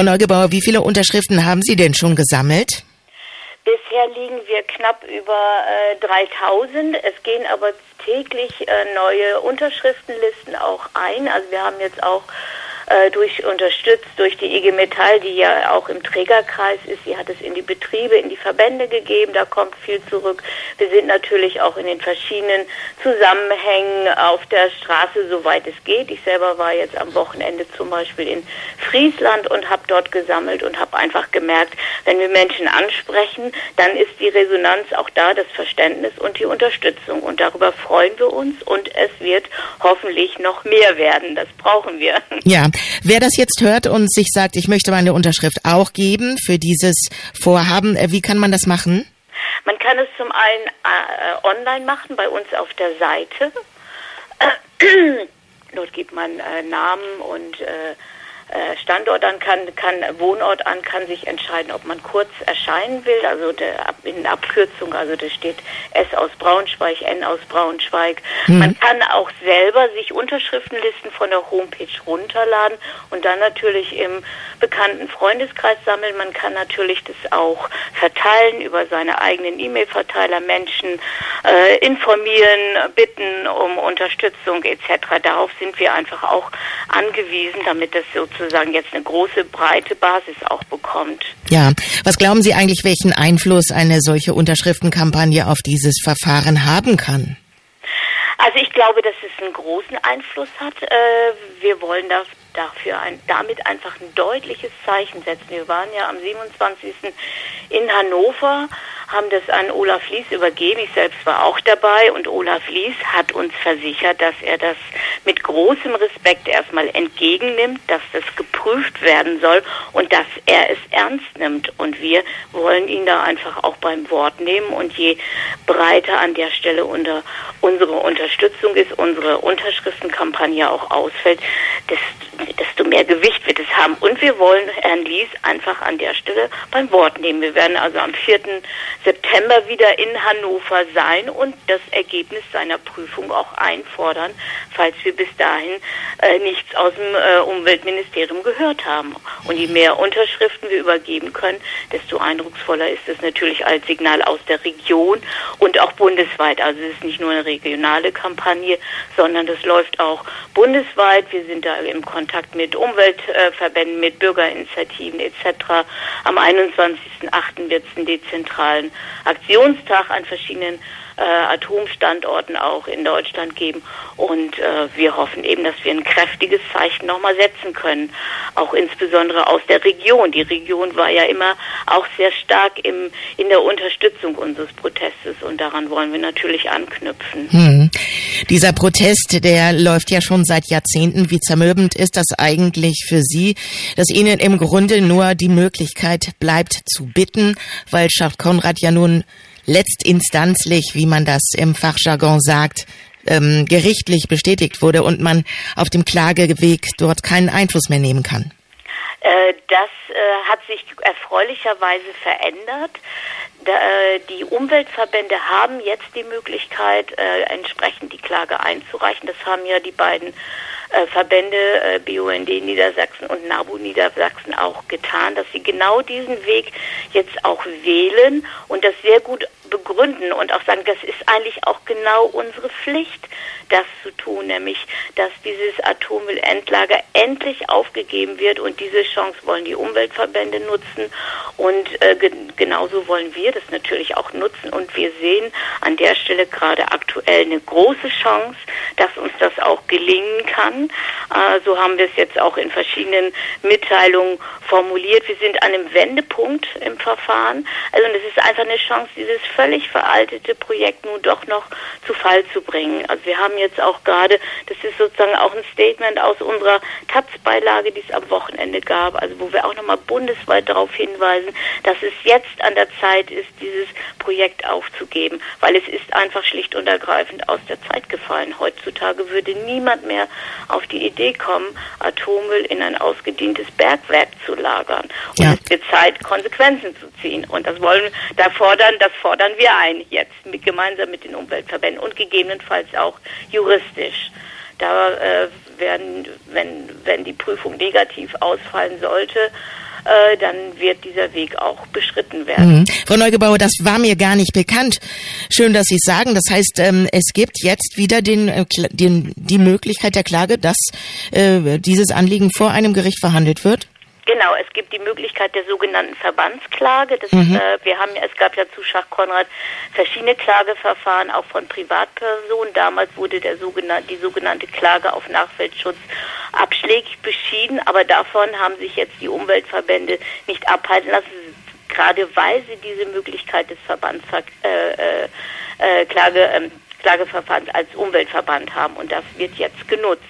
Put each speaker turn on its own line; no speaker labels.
Frau Neugebauer, wie viele Unterschriften haben Sie denn schon gesammelt?
Bisher liegen wir knapp über äh, 3000. Es gehen aber täglich äh, neue Unterschriftenlisten auch ein. Also wir haben jetzt auch äh, durch unterstützt durch die IG Metall, die ja auch im Trägerkreis ist. Sie hat es in die Betriebe, in die Verbände gegeben. Da kommt viel zurück. Wir sind natürlich auch in den verschiedenen Zusammenhängen auf der Straße, soweit es geht. Ich selber war jetzt am Wochenende zum Beispiel in Friesland und habe dort gesammelt und habe einfach gemerkt, wenn wir Menschen ansprechen, dann ist die Resonanz auch da, das Verständnis und die Unterstützung. Und darüber freuen wir uns und es wird hoffentlich noch mehr werden. Das brauchen wir.
Ja, Wer das jetzt hört und sich sagt, ich möchte meine Unterschrift auch geben für dieses Vorhaben, äh, wie kann man das machen?
Man kann es zum einen äh, online machen bei uns auf der Seite. Dort gibt man äh, Namen und äh, äh, Standort an kann, kann Wohnort an, kann sich entscheiden, ob man kurz erscheinen will, also der, in Abkürzung, also da steht S aus Braunschweig, N aus Braunschweig. Mhm. Man kann auch selber sich Unterschriftenlisten von der Homepage runterladen und dann natürlich im bekannten Freundeskreis sammeln. Man kann natürlich das auch verteilen über seine eigenen E-Mail-Verteiler, Menschen äh, informieren, bitten um Unterstützung etc. Darauf sind wir einfach auch angewiesen, damit das sozusagen sozusagen jetzt eine große, breite Basis auch bekommt.
Ja, was glauben Sie eigentlich, welchen Einfluss eine solche Unterschriftenkampagne auf dieses Verfahren haben kann?
Also ich glaube, dass es einen großen Einfluss hat. Äh, wir wollen dafür ein, damit einfach ein deutliches Zeichen setzen. Wir waren ja am 27. in Hannover haben das an Olaf Lies übergeben. Ich selbst war auch dabei und Olaf Lies hat uns versichert, dass er das mit großem Respekt erstmal entgegennimmt, dass das geprüft werden soll und dass er es ernst nimmt. Und wir wollen ihn da einfach auch beim Wort nehmen und je breiter an der Stelle unter unsere Unterstützung ist, unsere Unterschriftenkampagne auch ausfällt, desto mehr Gewicht wird es haben. Und wir wollen Herrn Lies einfach an der Stelle beim Wort nehmen. Wir werden also am 4. September wieder in Hannover sein und das Ergebnis seiner Prüfung auch einfordern, falls wir bis dahin äh, nichts aus dem äh, Umweltministerium gehört haben. Und je mehr Unterschriften wir übergeben können, desto eindrucksvoller ist es natürlich als Signal aus der Region und auch bundesweit. Also es ist nicht nur eine regionale Kampagne, sondern das läuft auch bundesweit. Wir sind da im Kontakt mit Umweltverbänden, mit Bürgerinitiativen etc. Am 21.08. wird es einen dezentralen Aktionstag an verschiedenen äh, Atomstandorten auch in Deutschland geben. Und äh, wir hoffen eben, dass wir ein kräftiges Zeichen nochmal setzen können, auch insbesondere aus der Region. Die Region war ja immer auch sehr stark im, in der Unterstützung unseres Protestes und daran wollen wir natürlich anknüpfen.
Hm. Dieser Protest, der läuft ja schon seit Jahrzehnten. Wie zermürbend ist das eigentlich für Sie, dass Ihnen im Grunde nur die Möglichkeit bleibt zu bitten, weil Schacht Konrad ja nun letztinstanzlich, wie man das im Fachjargon sagt, ähm, gerichtlich bestätigt wurde und man auf dem Klageweg dort keinen Einfluss mehr nehmen kann?
Äh, das äh, hat sich erfreulicherweise verändert. Äh, die Umweltverbände haben jetzt die Möglichkeit, entsprechend die Klage einzureichen. Das haben ja die beiden Verbände BUND Niedersachsen und NABU Niedersachsen auch getan, dass sie genau diesen Weg jetzt auch wählen und das sehr gut begründen und auch sagen, das ist eigentlich auch genau unsere Pflicht, das zu tun, nämlich dass dieses Atommüllendlager endlich aufgegeben wird und diese Chance wollen die Umweltverbände nutzen und äh, ge genauso wollen wir das natürlich auch nutzen und wir sehen an der Stelle gerade aktuell eine große Chance, dass uns das auch gelingen kann. Äh, so haben wir es jetzt auch in verschiedenen Mitteilungen formuliert. Wir sind an einem Wendepunkt im Verfahren. Also es ist einfach eine Chance, dieses völlig veraltete Projekt nun doch noch zu Fall zu bringen. Also wir haben jetzt auch gerade, das ist sozusagen auch ein Statement aus unserer Taz-Beilage, die es am Wochenende gab, also wo wir auch nochmal bundesweit darauf hinweisen, dass es jetzt an der Zeit ist, dieses Projekt aufzugeben, weil es ist einfach schlicht und ergreifend aus der Zeit gefallen. Heutzutage würde niemand mehr auf die Idee kommen, Atommüll in ein ausgedientes Bergwerk zu lagern. Und ja. es wird Zeit, Konsequenzen zu ziehen. Und das wollen, da fordern, das fordern wir ein jetzt mit, gemeinsam mit den Umweltverbänden und gegebenenfalls auch juristisch. Da äh, werden, wenn, wenn die Prüfung negativ ausfallen sollte, äh, dann wird dieser Weg auch beschritten werden. Mhm.
Frau Neugebauer, das war mir gar nicht bekannt. Schön, dass Sie es sagen. Das heißt, ähm, es gibt jetzt wieder den, äh, den, die Möglichkeit der Klage, dass äh, dieses Anliegen vor einem Gericht verhandelt wird?
Genau, es gibt die Möglichkeit der sogenannten Verbandsklage. Das, mhm. äh, wir haben, es gab ja zu Schach Konrad verschiedene Klageverfahren, auch von Privatpersonen. Damals wurde der sogenannte, die sogenannte Klage auf Nachfeldschutz abschlägig beschieden, aber davon haben sich jetzt die Umweltverbände nicht abhalten lassen, gerade weil sie diese Möglichkeit des Verbandsklage äh, äh, äh, Klage, ähm, Klageverfahrens als Umweltverband haben. Und das wird jetzt genutzt.